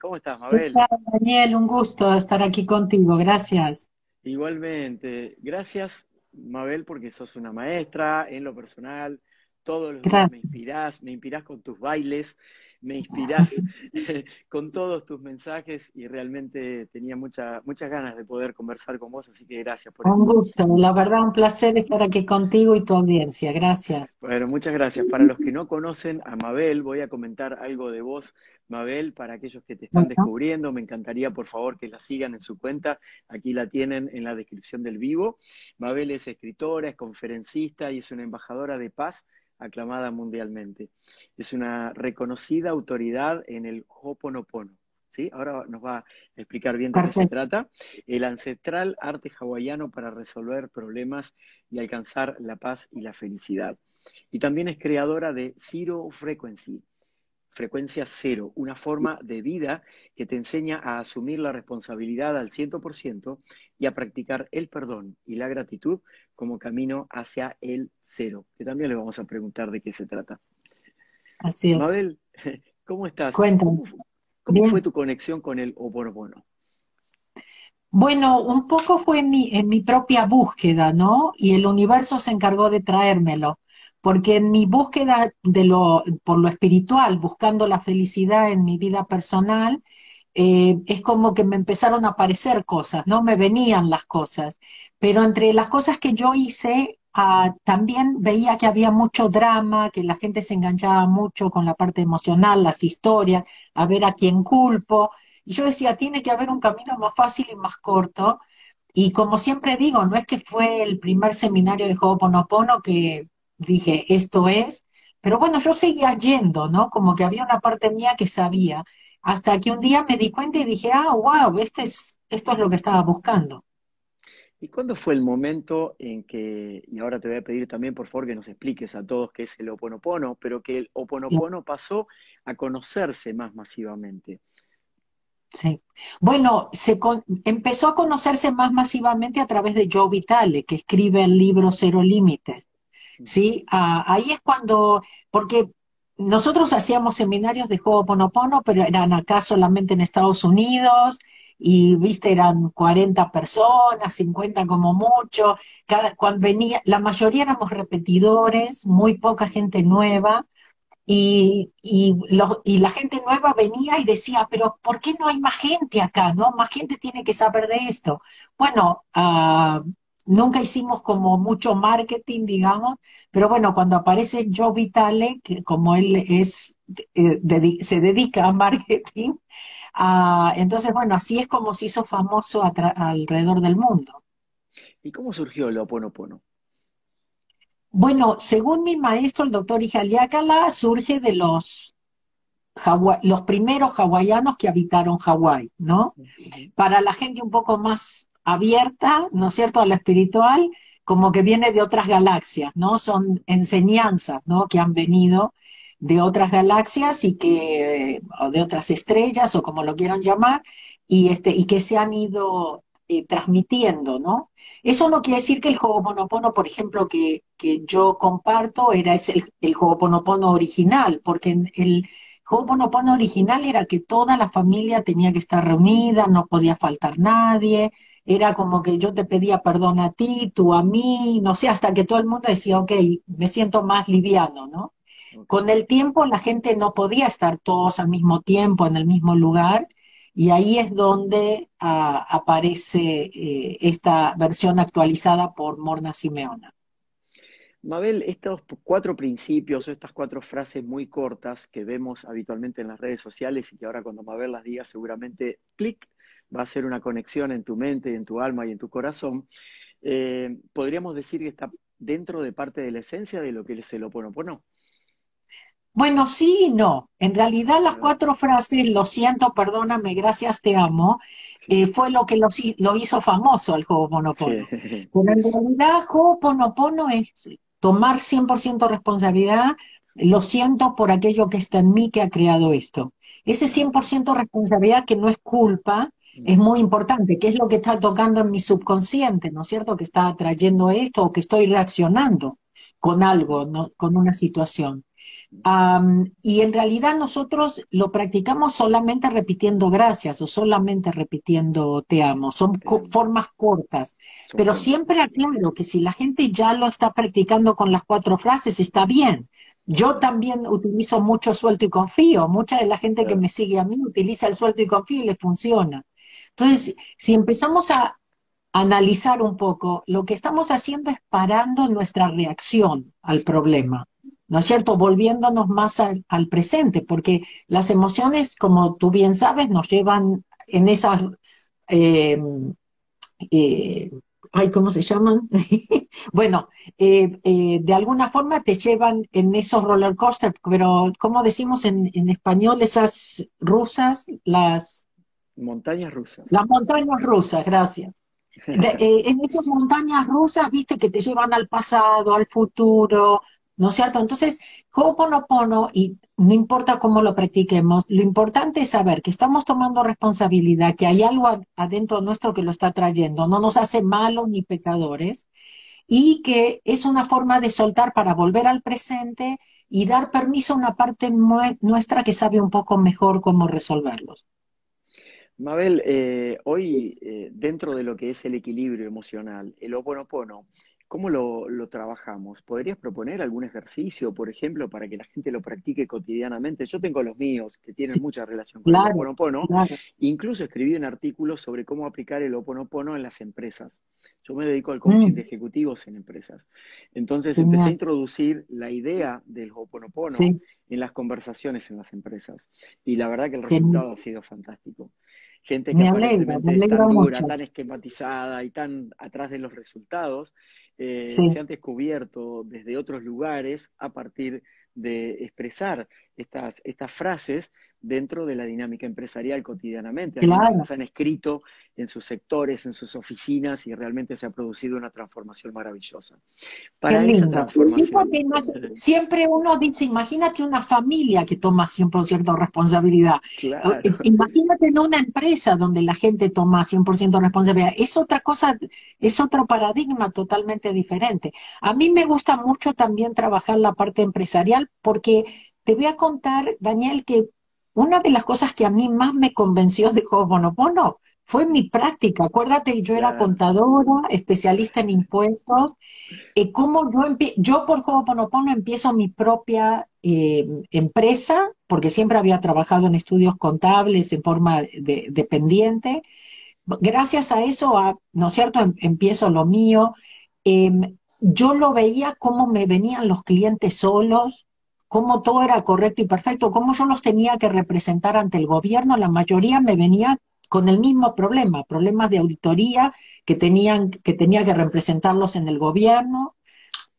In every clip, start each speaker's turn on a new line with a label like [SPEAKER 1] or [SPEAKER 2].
[SPEAKER 1] ¿Cómo estás, Mabel?
[SPEAKER 2] Daniel? Un gusto estar aquí contigo, gracias.
[SPEAKER 1] Igualmente, gracias, Mabel, porque sos una maestra en lo personal, todos los días me inspirás, me inspirás con tus bailes, me inspirás con todos tus mensajes y realmente tenía mucha, muchas ganas de poder conversar con vos, así que gracias por
[SPEAKER 2] Un gusto, la verdad un placer estar aquí contigo y tu audiencia, gracias.
[SPEAKER 1] Bueno, muchas gracias. Para los que no conocen a Mabel, voy a comentar algo de vos, Mabel, para aquellos que te están descubriendo, me encantaría por favor que la sigan en su cuenta, aquí la tienen en la descripción del vivo. Mabel es escritora, es conferencista y es una embajadora de paz aclamada mundialmente. Es una reconocida autoridad en el Hoponopono. ¿sí? Ahora nos va a explicar bien de qué se trata. El ancestral arte hawaiano para resolver problemas y alcanzar la paz y la felicidad. Y también es creadora de Zero Frequency, frecuencia cero, una forma de vida que te enseña a asumir la responsabilidad al 100% y a practicar el perdón y la gratitud como camino hacia el cero, que también le vamos a preguntar de qué se trata.
[SPEAKER 2] Así es.
[SPEAKER 1] Mabel, ¿cómo estás?
[SPEAKER 2] Cuéntame.
[SPEAKER 1] ¿Cómo, fue tu conexión con el Oponopono?
[SPEAKER 2] Bueno, un poco fue en mi, en mi propia búsqueda, ¿no? Y el universo se encargó de traérmelo porque en mi búsqueda de lo, por lo espiritual, buscando la felicidad en mi vida personal, eh, es como que me empezaron a aparecer cosas, ¿no? Me venían las cosas. Pero entre las cosas que yo hice, ah, también veía que había mucho drama, que la gente se enganchaba mucho con la parte emocional, las historias, a ver a quién culpo. Y yo decía, tiene que haber un camino más fácil y más corto. Y como siempre digo, no es que fue el primer seminario de Ho'oponopono que dije, esto es, pero bueno, yo seguía yendo, ¿no? Como que había una parte mía que sabía, hasta que un día me di cuenta y dije, ah, wow, este es, esto es lo que estaba buscando.
[SPEAKER 1] ¿Y cuándo fue el momento en que, y ahora te voy a pedir también por favor que nos expliques a todos qué es el oponopono, pero que el oponopono pasó a conocerse más masivamente?
[SPEAKER 2] Sí. Bueno, se empezó a conocerse más masivamente a través de Joe Vitale, que escribe el libro Cero Límites. ¿Sí? Ah, ahí es cuando, porque nosotros hacíamos seminarios de Ho'oponopono, pero eran acá solamente en Estados Unidos, y viste, eran 40 personas, 50 como mucho, cada, cuando venía, la mayoría éramos repetidores, muy poca gente nueva, y, y, y, la gente nueva venía y decía, pero ¿por qué no hay más gente acá? ¿No? Más gente tiene que saber de esto. Bueno, uh, Nunca hicimos como mucho marketing, digamos, pero bueno, cuando aparece Joe Vitale, que como él es, eh, se dedica a marketing, ah, entonces bueno, así es como se hizo famoso alrededor del mundo.
[SPEAKER 1] ¿Y cómo surgió el Oponopono?
[SPEAKER 2] Bueno, según mi maestro, el doctor Ijaliakala, surge de los los primeros hawaianos que habitaron Hawái, ¿no? Para la gente un poco más abierta, ¿no es cierto?, a la espiritual, como que viene de otras galaxias, ¿no? Son enseñanzas, ¿no?, que han venido de otras galaxias y que, o de otras estrellas, o como lo quieran llamar, y, este, y que se han ido eh, transmitiendo, ¿no? Eso no quiere decir que el Ho'oponopono, por ejemplo, que, que yo comparto, era el, el Ho'oponopono original, porque el Ho'oponopono original era que toda la familia tenía que estar reunida, no podía faltar nadie, era como que yo te pedía perdón a ti, tú a mí, no sé, hasta que todo el mundo decía, ok, me siento más liviano, ¿no? Con el tiempo la gente no podía estar todos al mismo tiempo en el mismo lugar y ahí es donde ah, aparece eh, esta versión actualizada por Morna Simeona.
[SPEAKER 1] Mabel, estos cuatro principios, estas cuatro frases muy cortas que vemos habitualmente en las redes sociales y que ahora cuando Mabel las diga seguramente clic va a ser una conexión en tu mente, en tu alma y en tu corazón, eh, podríamos decir que está dentro de parte de la esencia de lo que es el oponopono.
[SPEAKER 2] Bueno, sí y no. En realidad las cuatro frases, lo siento, perdóname, gracias, te amo, eh, fue lo que lo, hizo famoso al Ho'oponopono. Pero en realidad Ho'oponopono es tomar 100% responsabilidad, lo siento por aquello que está en mí que ha creado esto. Ese 100% responsabilidad que no es culpa, es muy importante, qué es lo que está tocando en mi subconsciente, ¿no es cierto? Que está trayendo esto o que estoy reaccionando. con algo, ¿no? con una situación. y en realidad nosotros lo practicamos solamente repitiendo gracias o solamente repitiendo te amo. Son formas cortas, pero siempre aclaro que si la gente ya lo está practicando con las cuatro frases, está bien. Yo también utilizo mucho suelto y confío. Mucha de la gente que me sigue a mí utiliza el suelto y confío y le funciona. Entonces, si empezamos a analizar un poco, lo que estamos haciendo es parando nuestra reacción al problema, ¿no es cierto? Volviéndonos más al, presente, porque las emociones, como tú bien sabes, nos llevan en esas eh, eh, ay, ¿cómo se llaman? bueno, eh, eh, de alguna forma te llevan en esos roller coasters, pero ¿cómo decimos en, español esas rusas? Las
[SPEAKER 1] montañas rusas.
[SPEAKER 2] Las montañas rusas, gracias. Eh, en esas montañas rusas, viste, que te llevan al pasado, al futuro, ¿no es cierto? Entonces, Ho'oponopono, y no importa cómo lo practiquemos, lo importante es saber que estamos tomando responsabilidad, que hay algo adentro nuestro que lo está trayendo, no nos hace malos ni pecadores, y que es una forma de soltar para volver al presente y dar permiso a una parte nuestra que sabe un poco mejor cómo resolverlos.
[SPEAKER 1] Mabel, eh, hoy eh, dentro de lo que es el equilibrio emocional, el Ho'oponopono ¿Cómo lo, trabajamos? ¿Podrías proponer algún ejercicio, por ejemplo, para que la gente lo practique cotidianamente? Yo tengo los míos que tienen mucha relación con el Oponopono. Incluso escribí un artículo sobre cómo aplicar el Oponopono en las empresas. Yo me dedico al coaching mm. de ejecutivos en empresas. Entonces empecé a introducir la idea del Oponopono en las conversaciones en las empresas. Y la verdad que el resultado ha sido fantástico gente que aparentemente tan dura, tan esquematizada y tan atrás de los resultados, eh, se han descubierto desde otros lugares a partir de expresar estas, estas frases dentro de la dinámica empresarial cotidianamente. Claro. han escrito en sus sectores, en sus oficinas y realmente se ha producido una transformación maravillosa.
[SPEAKER 2] Para esa transformación, siempre uno dice, imagínate una familia que toma 100% responsabilidad. Eh, imagínate en una empresa donde la gente toma 100% responsabilidad. Es otra cosa, es otro paradigma totalmente diferente. A mí me gusta mucho también trabajar la parte empresarial porque te voy a contar, Daniel, que una de las cosas que a mí más me convenció de Ho'oponopono fue mi práctica. Acuérdate, yo era contadora, especialista en impuestos. Eh, ¿Cómo yo, yo por Ho'oponopono empiezo mi propia eh, empresa? Porque siempre había trabajado en estudios contables en forma dependiente. Gracias a eso, ¿no es cierto?, em, empiezo lo mío. Em, yo lo veía cómo me venían los clientes solos, cómo todo era correcto y perfecto, cómo yo los tenía que representar ante el gobierno, la mayoría me venía con el mismo problema, problemas de auditoría que tenían que tenía que representarlos en el gobierno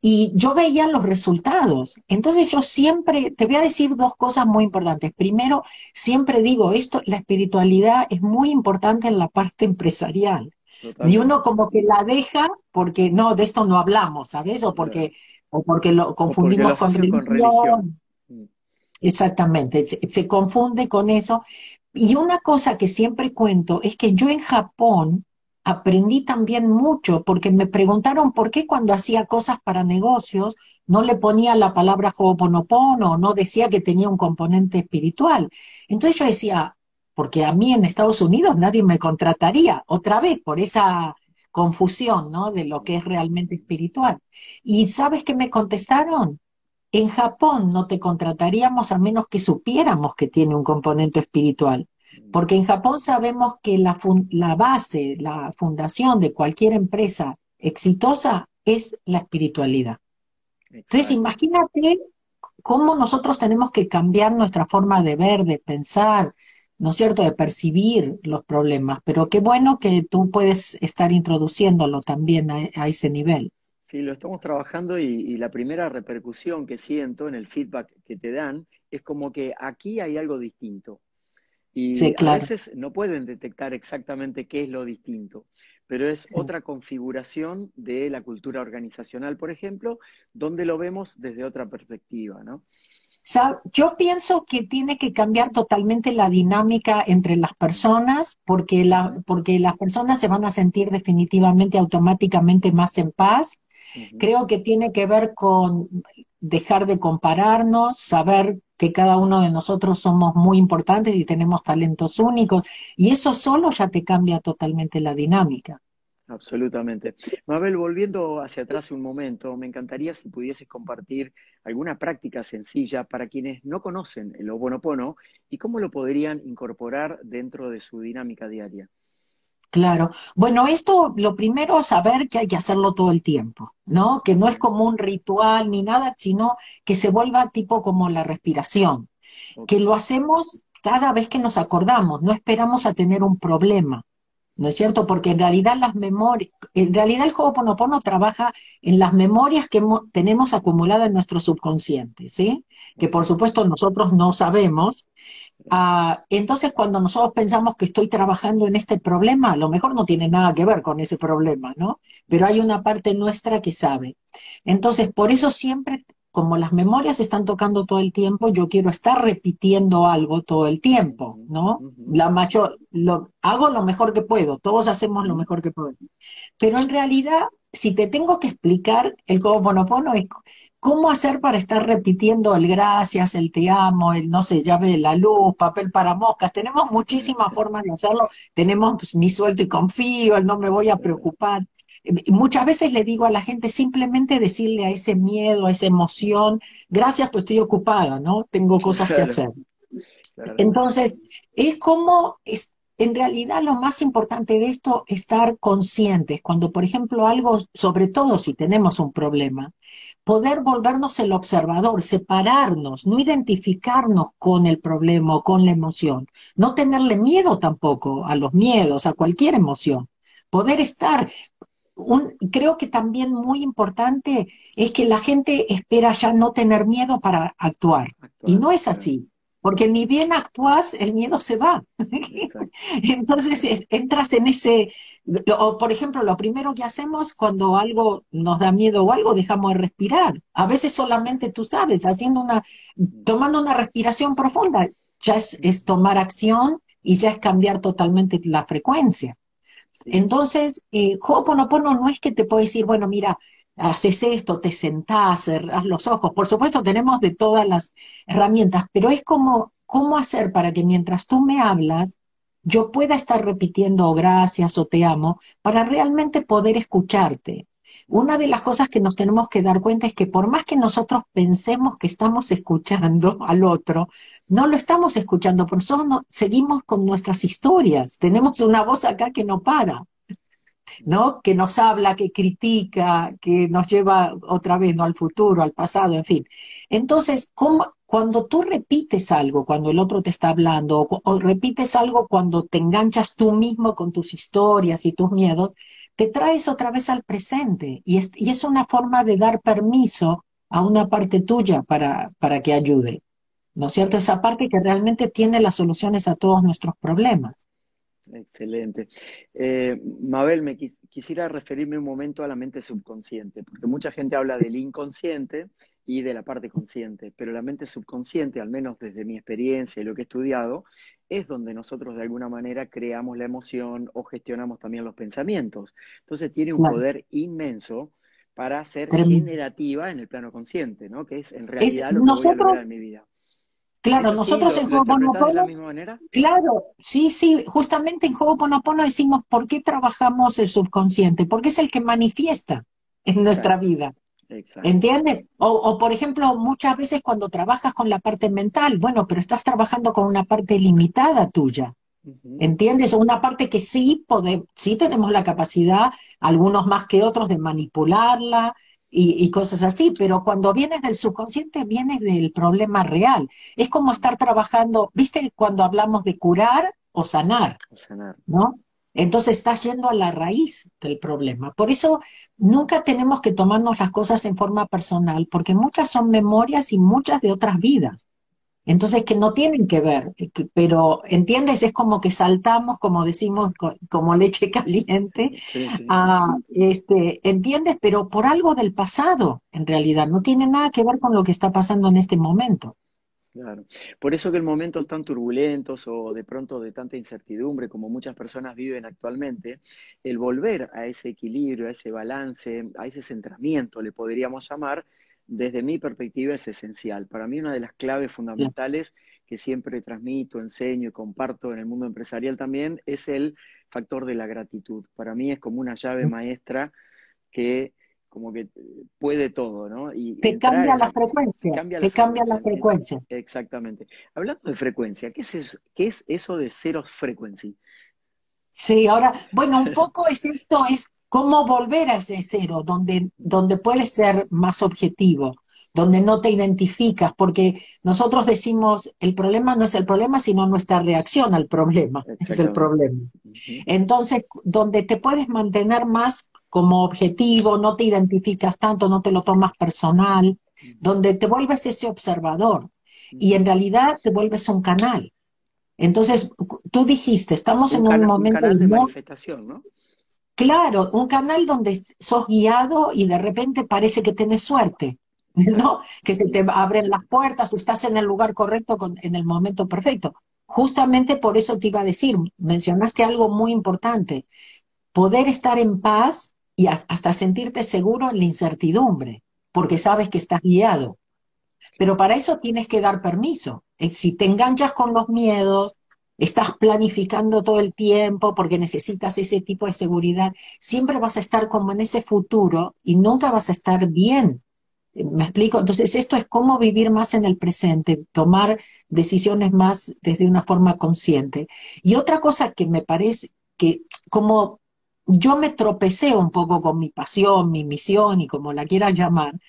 [SPEAKER 2] y yo veía los resultados. Entonces yo siempre te voy a decir dos cosas muy importantes. Primero, siempre digo esto, la espiritualidad es muy importante en la parte empresarial. Y uno como que la deja porque no, de esto no hablamos, ¿sabes? O porque o porque lo confundimos con, religión. Mm. Exactamente, se, confunde con eso. Y una cosa que siempre cuento es que yo en Japón aprendí también mucho porque me preguntaron por qué cuando hacía cosas para negocios no le ponía la palabra Ho'oponopono, no decía que tenía un componente espiritual. Entonces yo decía, porque a mí en Estados Unidos nadie me contrataría, otra vez, por esa confusión, ¿no? De lo que es realmente espiritual. ¿Y sabes qué me contestaron? En Japón no te contrataríamos a menos que supiéramos que tiene un componente espiritual. Porque en Japón sabemos que la, la base, la fundación de cualquier empresa exitosa es la espiritualidad. Entonces, imagínate cómo nosotros tenemos que cambiar nuestra forma de ver, de pensar, ¿no es cierto?, de percibir los problemas, pero qué bueno que tú puedes estar introduciéndolo también a, ese nivel.
[SPEAKER 1] Sí, lo estamos trabajando y, la primera repercusión que siento en el feedback que te dan es como que aquí hay algo distinto. Y a veces no pueden detectar exactamente qué es lo distinto, pero es otra configuración de la cultura organizacional, por ejemplo, donde lo vemos desde otra perspectiva, ¿no?
[SPEAKER 2] Yo pienso que tiene que cambiar totalmente la dinámica entre las personas porque, la, porque las personas se van a sentir definitivamente automáticamente más en paz. Creo que tiene que ver con dejar de compararnos, saber que cada uno de nosotros somos muy importantes y tenemos talentos únicos, y eso solo ya te cambia totalmente la dinámica.
[SPEAKER 1] Absolutamente. Mabel, volviendo hacia atrás un momento, me encantaría si pudieses compartir alguna práctica sencilla para quienes no conocen el Ho'oponopono y cómo lo podrían incorporar dentro de su dinámica diaria.
[SPEAKER 2] Claro. Bueno, esto lo primero es saber que hay que hacerlo todo el tiempo, ¿no? Que no es como un ritual ni nada, sino que se vuelva tipo como la respiración. Que lo hacemos cada vez que nos acordamos, no esperamos a tener un problema. ¿No es cierto? Porque en realidad las memorias, en realidad el Ho'oponopono trabaja en las memorias que tenemos acumuladas en nuestro subconsciente, ¿sí? Que por supuesto nosotros no sabemos. Ah, entonces cuando nosotros pensamos que estoy trabajando en este problema, a lo mejor no tiene nada que ver con ese problema, ¿no? Pero hay una parte nuestra que sabe. Entonces, por eso siempre como las memorias están tocando todo el tiempo, yo quiero estar repitiendo algo todo el tiempo, ¿no? La mayor, lo, hago lo mejor que puedo, todos hacemos lo mejor que podemos. Pero en realidad, si te tengo que explicar el Ho'oponopono es cómo hacer para estar repitiendo el gracias, el te amo, el no sé, llave de la luz, papel para moscas, tenemos muchísimas formas de hacerlo, tenemos pues, mi suelto y confío, el no me voy a preocupar. Muchas veces le digo a la gente simplemente decirle a ese miedo, a esa emoción, gracias, pues estoy ocupada, ¿no? Tengo cosas que hacer. Entonces, es como, es, en realidad lo más importante de esto, estar conscientes. Cuando, por ejemplo, algo, sobre todo si tenemos un problema, poder volvernos el observador, separarnos, no identificarnos con el problema o con la emoción, no tenerle miedo tampoco a los miedos, a cualquier emoción, poder estar, creo que también muy importante es que la gente espera ya no tener miedo para actuar. y no es así. Porque ni bien actúas, el miedo se va. Entonces entras en ese, o por ejemplo, lo primero que hacemos cuando algo nos da miedo o algo, dejamos de respirar. A veces solamente tú sabes, haciendo una, tomando una respiración profunda, ya es tomar acción y ya es cambiar totalmente la frecuencia. Entonces, eh, Ho'oponopono no es que te puede decir, bueno, mira, haces esto, te sentás, cerrás los ojos. Por supuesto, tenemos de todas las herramientas, pero es como, ¿cómo hacer para que mientras tú me hablas, yo pueda estar repitiendo gracias o te amo para realmente poder escucharte? Una de las cosas que nos tenemos que dar cuenta es que por más que nosotros pensemos que estamos escuchando al otro, no lo estamos escuchando, porque nosotros seguimos con nuestras historias. Tenemos una voz acá que no para, ¿no? Que nos habla, que critica, que nos lleva otra vez, ¿no? Al futuro, al pasado, en fin. Entonces, cuando tú repites algo, cuando el otro te está hablando, o repites algo cuando te enganchas tú mismo con tus historias y tus miedos, te traes otra vez al presente y es, una forma de dar permiso a una parte tuya para, para que ayude. ¿No es cierto? Esa parte que realmente tiene las soluciones a todos nuestros problemas.
[SPEAKER 1] Excelente. Eh, Mabel, me quisiera referirme un momento a la mente subconsciente, porque mucha gente habla del inconsciente y de la parte consciente, pero la mente subconsciente, al menos desde mi experiencia y lo que he estudiado, es donde nosotros de alguna manera creamos la emoción o gestionamos también los pensamientos. Entonces tiene un poder inmenso para ser generativa en el plano consciente, ¿no? Que es en realidad lo que nosotros, voy a en mi vida.
[SPEAKER 2] Claro, nosotros en Ho'oponopono, de la misma manera? claro, sí, sí, justamente en Ho'oponopono decimos por qué trabajamos el subconsciente, porque es el que manifiesta en nuestra vida. ¿Entiendes? O, por ejemplo, muchas veces cuando trabajas con la parte mental, bueno, pero estás trabajando con una parte limitada tuya. ¿Entiendes? O una parte que sí, podemos, sí tenemos la capacidad, algunos más que otros, de manipularla y, y, cosas así, pero cuando vienes del subconsciente, vienes del problema real. Es como estar trabajando, ¿viste? Cuando hablamos de curar o sanar, o sanar. ¿no? Entonces estás yendo a la raíz del problema. Por eso nunca tenemos que tomarnos las cosas en forma personal, porque muchas son memorias y muchas de otras vidas. Entonces, que no tienen que ver, pero, ¿entiendes? Es como que saltamos, como decimos, como leche caliente, este, ¿entiendes? Pero por algo del pasado, en realidad, no tiene nada que ver con lo que está pasando en este momento.
[SPEAKER 1] Claro. Por eso que en momentos tan turbulentos o de pronto de tanta incertidumbre como muchas personas viven actualmente, el volver a ese equilibrio, a ese balance, a ese centramiento, le podríamos llamar, desde mi perspectiva es esencial. Para mí una de las claves fundamentales que siempre transmito, enseño y comparto en el mundo empresarial también es el factor de la gratitud. Para mí es como una llave maestra que como que puede todo, ¿no?
[SPEAKER 2] Y te cambia la frecuencia, te cambia la frecuencia.
[SPEAKER 1] Exactamente. Hablando de frecuencia, ¿qué es, eso, ¿qué es eso de cero frequency?
[SPEAKER 2] Sí, ahora, bueno, un poco es esto, es cómo volver a ese cero, donde, donde puedes ser más objetivo, donde no te identificas, porque nosotros decimos, el problema no es el problema, sino nuestra reacción al problema, es el problema. Entonces, donde te puedes mantener más como objetivo, no te identificas tanto, no te lo tomas personal, donde te vuelves ese observador y en realidad te vuelves un canal. Entonces, tú dijiste, estamos en un momento
[SPEAKER 1] de manifestación, ¿no?
[SPEAKER 2] Claro, un canal donde sos guiado y de repente parece que tenés suerte, ¿no? Que se te abren las puertas o estás en el lugar correcto en el momento perfecto. Justamente por eso te iba a decir, mencionaste algo muy importante, poder estar en paz y hasta sentirte seguro en la incertidumbre, porque sabes que estás guiado. Pero para eso tienes que dar permiso. Eh, si te enganchas con los miedos, estás planificando todo el tiempo porque necesitas ese tipo de seguridad, siempre vas a estar como en ese futuro y nunca vas a estar bien. ¿Me explico? Entonces, esto es cómo vivir más en el presente, tomar decisiones más desde una forma consciente. Y otra cosa que me parece que como yo me tropecé un poco con mi pasión, mi misión y como la quiera llamar,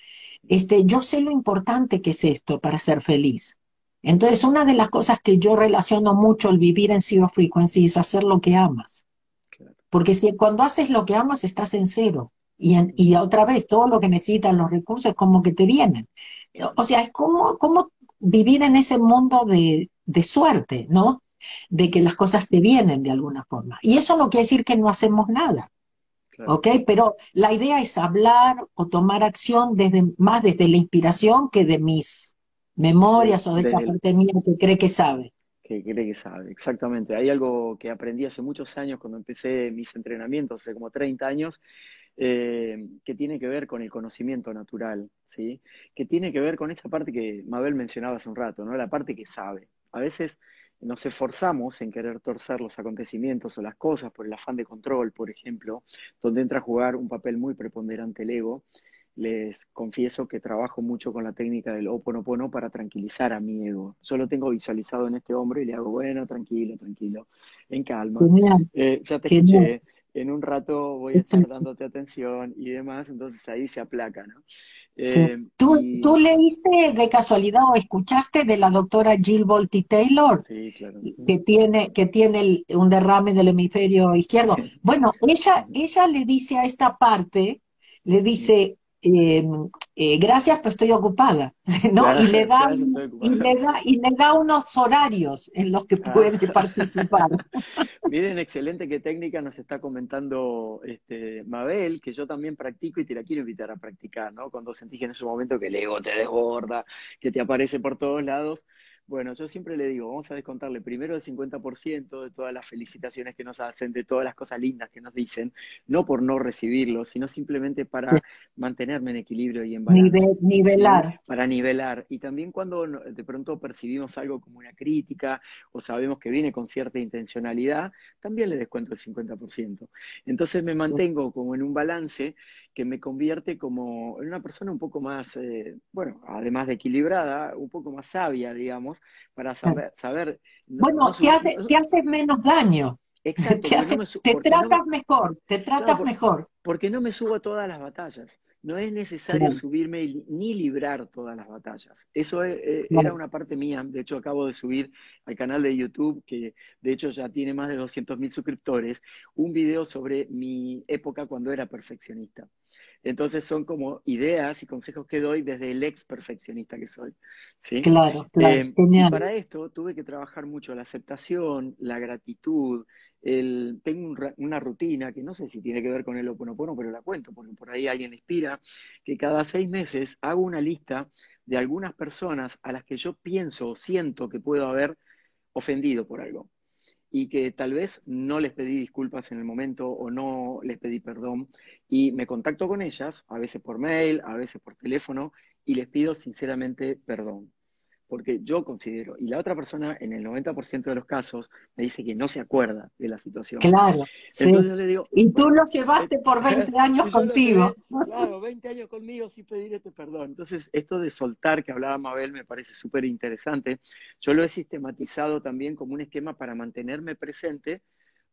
[SPEAKER 2] este, yo sé lo importante que es esto para ser feliz. Entonces, una de las cosas que yo relaciono mucho el vivir en zero frequency es hacer lo que amas. Porque si cuando haces lo que amas, estás en cero. Y, y otra vez, todo lo que necesitas, los recursos, es como que te vienen. O sea, es como, como vivir en ese mundo de, de suerte, ¿no? De que las cosas te vienen de alguna forma. Y eso no quiere decir que no hacemos nada. ¿Ok? Pero la idea es hablar o tomar acción desde, más desde la inspiración que de mis memorias o de esa parte mía que cree que sabe.
[SPEAKER 1] Que cree que sabe, exactamente. Hay algo que aprendí hace muchos años cuando empecé mis entrenamientos, hace como 30 años, eh, que tiene que ver con el conocimiento natural, ¿sí? Que tiene que ver con esa parte que Mabel mencionaba hace un rato, ¿no? La parte que sabe. A veces nos esforzamos en querer torcer los acontecimientos o las cosas por el afán de control, por ejemplo, donde entra a jugar un papel muy preponderante el ego, les confieso que trabajo mucho con la técnica del Oponopono para tranquilizar a mi ego. Yo lo tengo visualizado en este hombro y le hago, bueno, tranquilo, tranquilo, en calma. Eh, ya te escuché, en un rato voy a estar dándote atención y demás, entonces ahí se aplaca, ¿no?
[SPEAKER 2] Eh, ¿Tú, ¿Tú, leíste de casualidad o escuchaste de la doctora Jill Bolte Taylor?
[SPEAKER 1] Sí, claro.
[SPEAKER 2] Que tiene, que tiene un derrame del hemisferio izquierdo. Bueno, ella, ella le dice a esta parte, le dice, eh, eh, gracias, pero estoy ocupada, ¿no? y, le da, y, le da, y le da unos horarios en los que ah. puede participar.
[SPEAKER 1] Miren, excelente qué técnica nos está comentando este, Mabel, que yo también practico y te la quiero invitar a practicar, ¿no? Cuando sentís en ese momento que el ego te desborda, que te aparece por todos lados, bueno, yo siempre le digo, vamos a descontarle primero el 50% de todas las felicitaciones que nos hacen, de todas las cosas lindas que nos dicen, no por no recibirlo, sino simplemente para mantenerme en equilibrio y en balance.
[SPEAKER 2] nivelar.
[SPEAKER 1] Para nivelar. Y también cuando de pronto percibimos algo como una crítica o sabemos que viene con cierta intencionalidad, también le descuento el 50%. Entonces me mantengo como en un balance que me convierte como en una persona un poco más, eh, bueno, además de equilibrada, un poco más sabia, digamos, para saber... saber
[SPEAKER 2] bueno, te, hace, te haces menos daño.
[SPEAKER 1] Exacto.
[SPEAKER 2] Te, tratas mejor, te tratas mejor.
[SPEAKER 1] Porque no me subo a todas las batallas. No es necesario subirme ni librar todas las batallas. Eso eh, era una parte mía. De hecho, acabo de subir al canal de YouTube, que de hecho ya tiene más de 200.000 suscriptores, un video sobre mi época cuando era perfeccionista. Entonces son como ideas y consejos que doy desde el ex perfeccionista que soy. ¿sí?
[SPEAKER 2] Claro, claro.
[SPEAKER 1] Eh, y para esto tuve que trabajar mucho la aceptación, la gratitud. El, tengo una rutina que no sé si tiene que ver con el Oponopono, pero la cuento, porque por ahí alguien inspira, que cada seis meses hago una lista de algunas personas a las que yo pienso o siento que puedo haber ofendido por algo. Y que tal vez no les pedí disculpas en el momento o no les pedí perdón. Y me contacto con ellas, a veces por mail, a veces por teléfono y les pido sinceramente perdón porque yo considero, y la otra persona en el 90% de los casos me dice que no se acuerda de la situación.
[SPEAKER 2] Claro, sí. y tú lo llevaste por 20 años contigo.
[SPEAKER 1] claro, 20 años conmigo sin pedir este perdón. Entonces, esto de soltar que hablaba Mabel me parece súper interesante. Yo lo he sistematizado también como un esquema para mantenerme presente,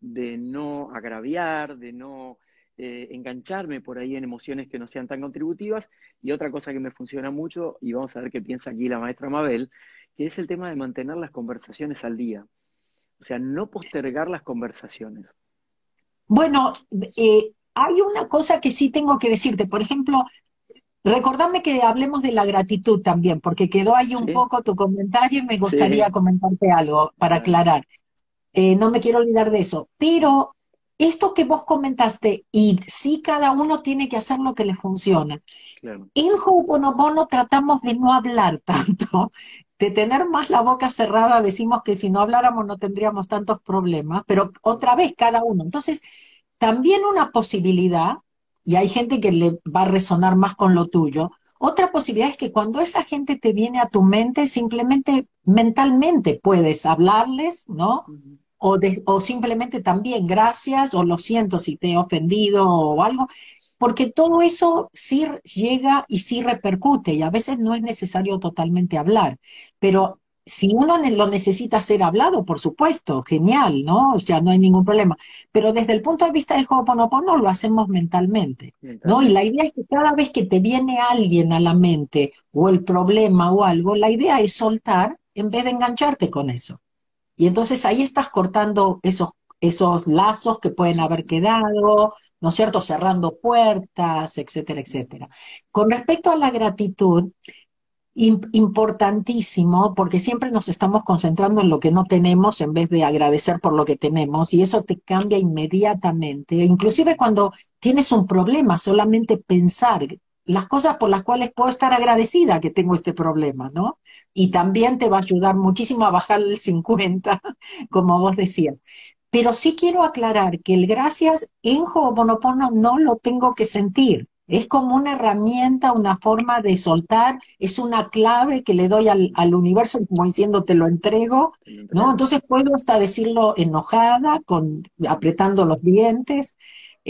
[SPEAKER 1] de no agraviar, de no eh, engancharme por ahí en emociones que no sean tan contributivas. Y otra cosa que me funciona mucho, y vamos a ver qué piensa aquí la maestra Mabel, que es el tema de mantener las conversaciones al día. O sea, no postergar las conversaciones.
[SPEAKER 2] Bueno, eh, hay una cosa que sí tengo que decirte. Por ejemplo, recordame que hablemos de la gratitud también, porque quedó ahí un poco tu comentario y me gustaría comentarte algo para aclarar. Eh, no me quiero olvidar de eso. Pero esto que vos comentaste, y sí cada uno tiene que hacer lo que le funciona. En Ho'oponopono tratamos de no hablar tanto, de tener más la boca cerrada, decimos que si no habláramos no tendríamos tantos problemas, pero otra vez cada uno. Entonces, también una posibilidad, y hay gente que le va a resonar más con lo tuyo, otra posibilidad es que cuando esa gente te viene a tu mente, simplemente mentalmente puedes hablarles, ¿no? O, o simplemente también gracias o lo siento si te he ofendido o algo, porque todo eso sí llega y sí repercute y a veces no es necesario totalmente hablar, pero si uno lo necesita ser hablado, por supuesto, genial, ¿no? O sea, no hay ningún problema. Pero desde el punto de vista del Ho'oponopono lo hacemos mentalmente, ¿no? Y la idea es que cada vez que te viene alguien a la mente o el problema o algo, la idea es soltar en vez de engancharte con eso. Y entonces ahí estás cortando esos, esos lazos que pueden haber quedado, ¿no es cierto? Cerrando puertas, etcétera, etcétera. Con respecto a la gratitud, importantísimo, porque siempre nos estamos concentrando en lo que no tenemos en vez de agradecer por lo que tenemos, y eso te cambia inmediatamente. Inclusive cuando tienes un problema, solamente pensar las cosas por las cuales puedo estar agradecida que tengo este problema, ¿no? Y también te va a ayudar muchísimo a bajar el 50, como vos decías. Pero sí quiero aclarar que el gracias en Ho'oponopono no lo tengo que sentir. Es como una herramienta, una forma de soltar, es una clave que le doy al, al universo, como diciendo te lo entrego, ¿no? Entonces puedo hasta decirlo enojada, con, apretando los dientes,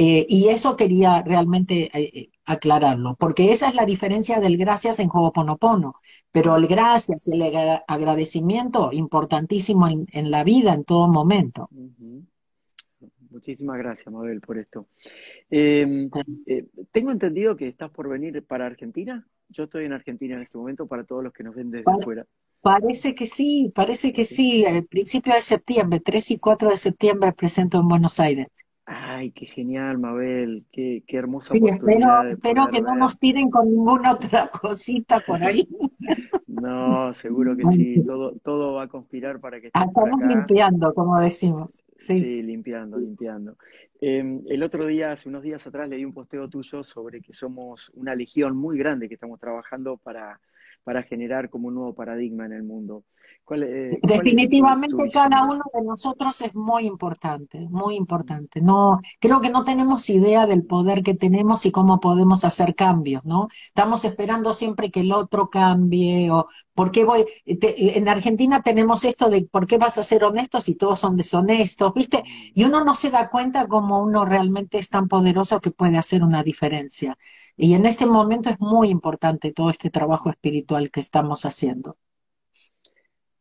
[SPEAKER 2] eh, y eso quería realmente eh, eh, aclararlo, porque esa es la diferencia del gracias en Ho'oponopono, pero el gracias y el agradecimiento importantísimo en, la vida en todo momento.
[SPEAKER 1] Muchísimas gracias, Mabel, por esto. Em, tengo entendido que estás por venir para Argentina. Yo estoy en Argentina en este momento para todos los que nos ven desde afuera.
[SPEAKER 2] Parece que sí, parece que sí. El principio de septiembre, 3 y 4 de septiembre, presento en Buenos Aires.
[SPEAKER 1] Ay, qué genial, Mabel, qué, qué hermosa
[SPEAKER 2] sí, espero, espero que no nos tiren con ninguna otra cosita por ahí.
[SPEAKER 1] No, seguro que sí, todo, todo va a conspirar para que
[SPEAKER 2] Estamos limpiando, como decimos.
[SPEAKER 1] Sí, limpiando, limpiando. Em, el otro día, hace unos días atrás, leí un posteo tuyo sobre que somos una legión muy grande que estamos trabajando para, para generar como un nuevo paradigma en el mundo.
[SPEAKER 2] Eh, Definitivamente cada uno de nosotros es muy importante, muy importante. No, creo que no tenemos idea del poder que tenemos y cómo podemos hacer cambios, ¿no? Estamos esperando siempre que el otro cambie o por qué voy. en Argentina tenemos esto de por qué vas a ser honesto si todos son deshonestos, ¿viste? Y uno no se da cuenta cómo uno realmente es tan poderoso que puede hacer una diferencia. Y en este momento es muy importante todo este trabajo espiritual que estamos haciendo.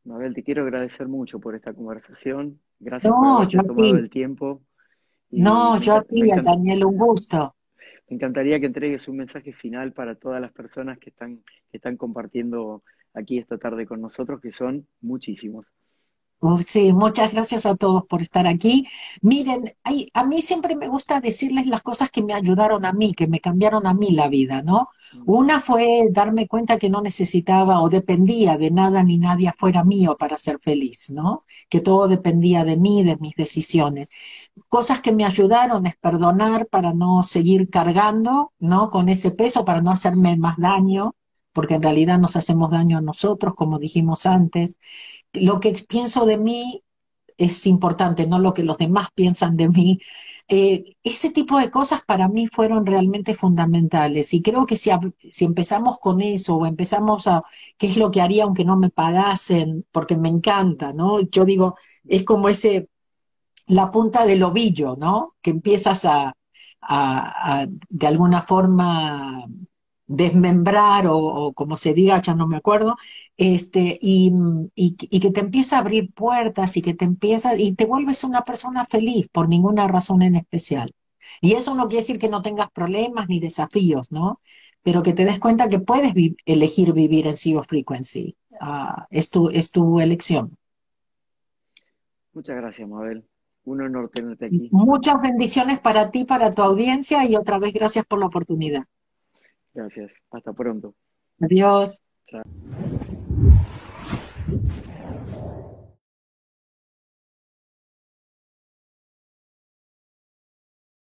[SPEAKER 1] Mabel, te quiero agradecer mucho por esta conversación. Gracias por haber tomado el tiempo.
[SPEAKER 2] no, yo a ti, Daniel, un gusto.
[SPEAKER 1] Me encantaría que entregues un mensaje final para todas las personas que están, que están compartiendo aquí esta tarde con nosotros, que son muchísimos.
[SPEAKER 2] Sí, muchas gracias a todos por estar aquí. Miren, a mí siempre me gusta decirles las cosas que me ayudaron a mí, que me cambiaron a mí la vida, ¿no? Mm. Una fue darme cuenta que no necesitaba o dependía de nada ni nadie fuera mío para ser feliz, ¿no? Que todo dependía de mí, de mis decisiones. Cosas que me ayudaron es perdonar para no seguir cargando, ¿no? Con ese peso, para no hacerme más daño porque en realidad nos hacemos daño a nosotros, como dijimos antes. Lo que pienso de mí es importante, no lo que los demás piensan de mí. Eh, ese tipo de cosas para mí fueron realmente fundamentales y creo que si, si empezamos con eso o empezamos a, ¿qué es lo que haría aunque no me pagasen? Porque me encanta, ¿no? Yo digo, es como ese, la punta del ovillo, ¿no? Que empiezas a, a, a de alguna forma desmembrar o, como se diga, ya no me acuerdo, este, y, y, que te empieza a abrir puertas y que te empieza, y te vuelves una persona feliz por ninguna razón en especial. Y eso no quiere decir que no tengas problemas ni desafíos, ¿no? Pero que te des cuenta que puedes elegir vivir en Zero Frequency. Ah, es, tu, es tu elección.
[SPEAKER 1] Muchas gracias, Mabel. Un honor tenerte aquí.
[SPEAKER 2] Muchas bendiciones para ti, para tu audiencia y otra vez gracias por la oportunidad.
[SPEAKER 1] Gracias. Hasta pronto.
[SPEAKER 2] Adiós.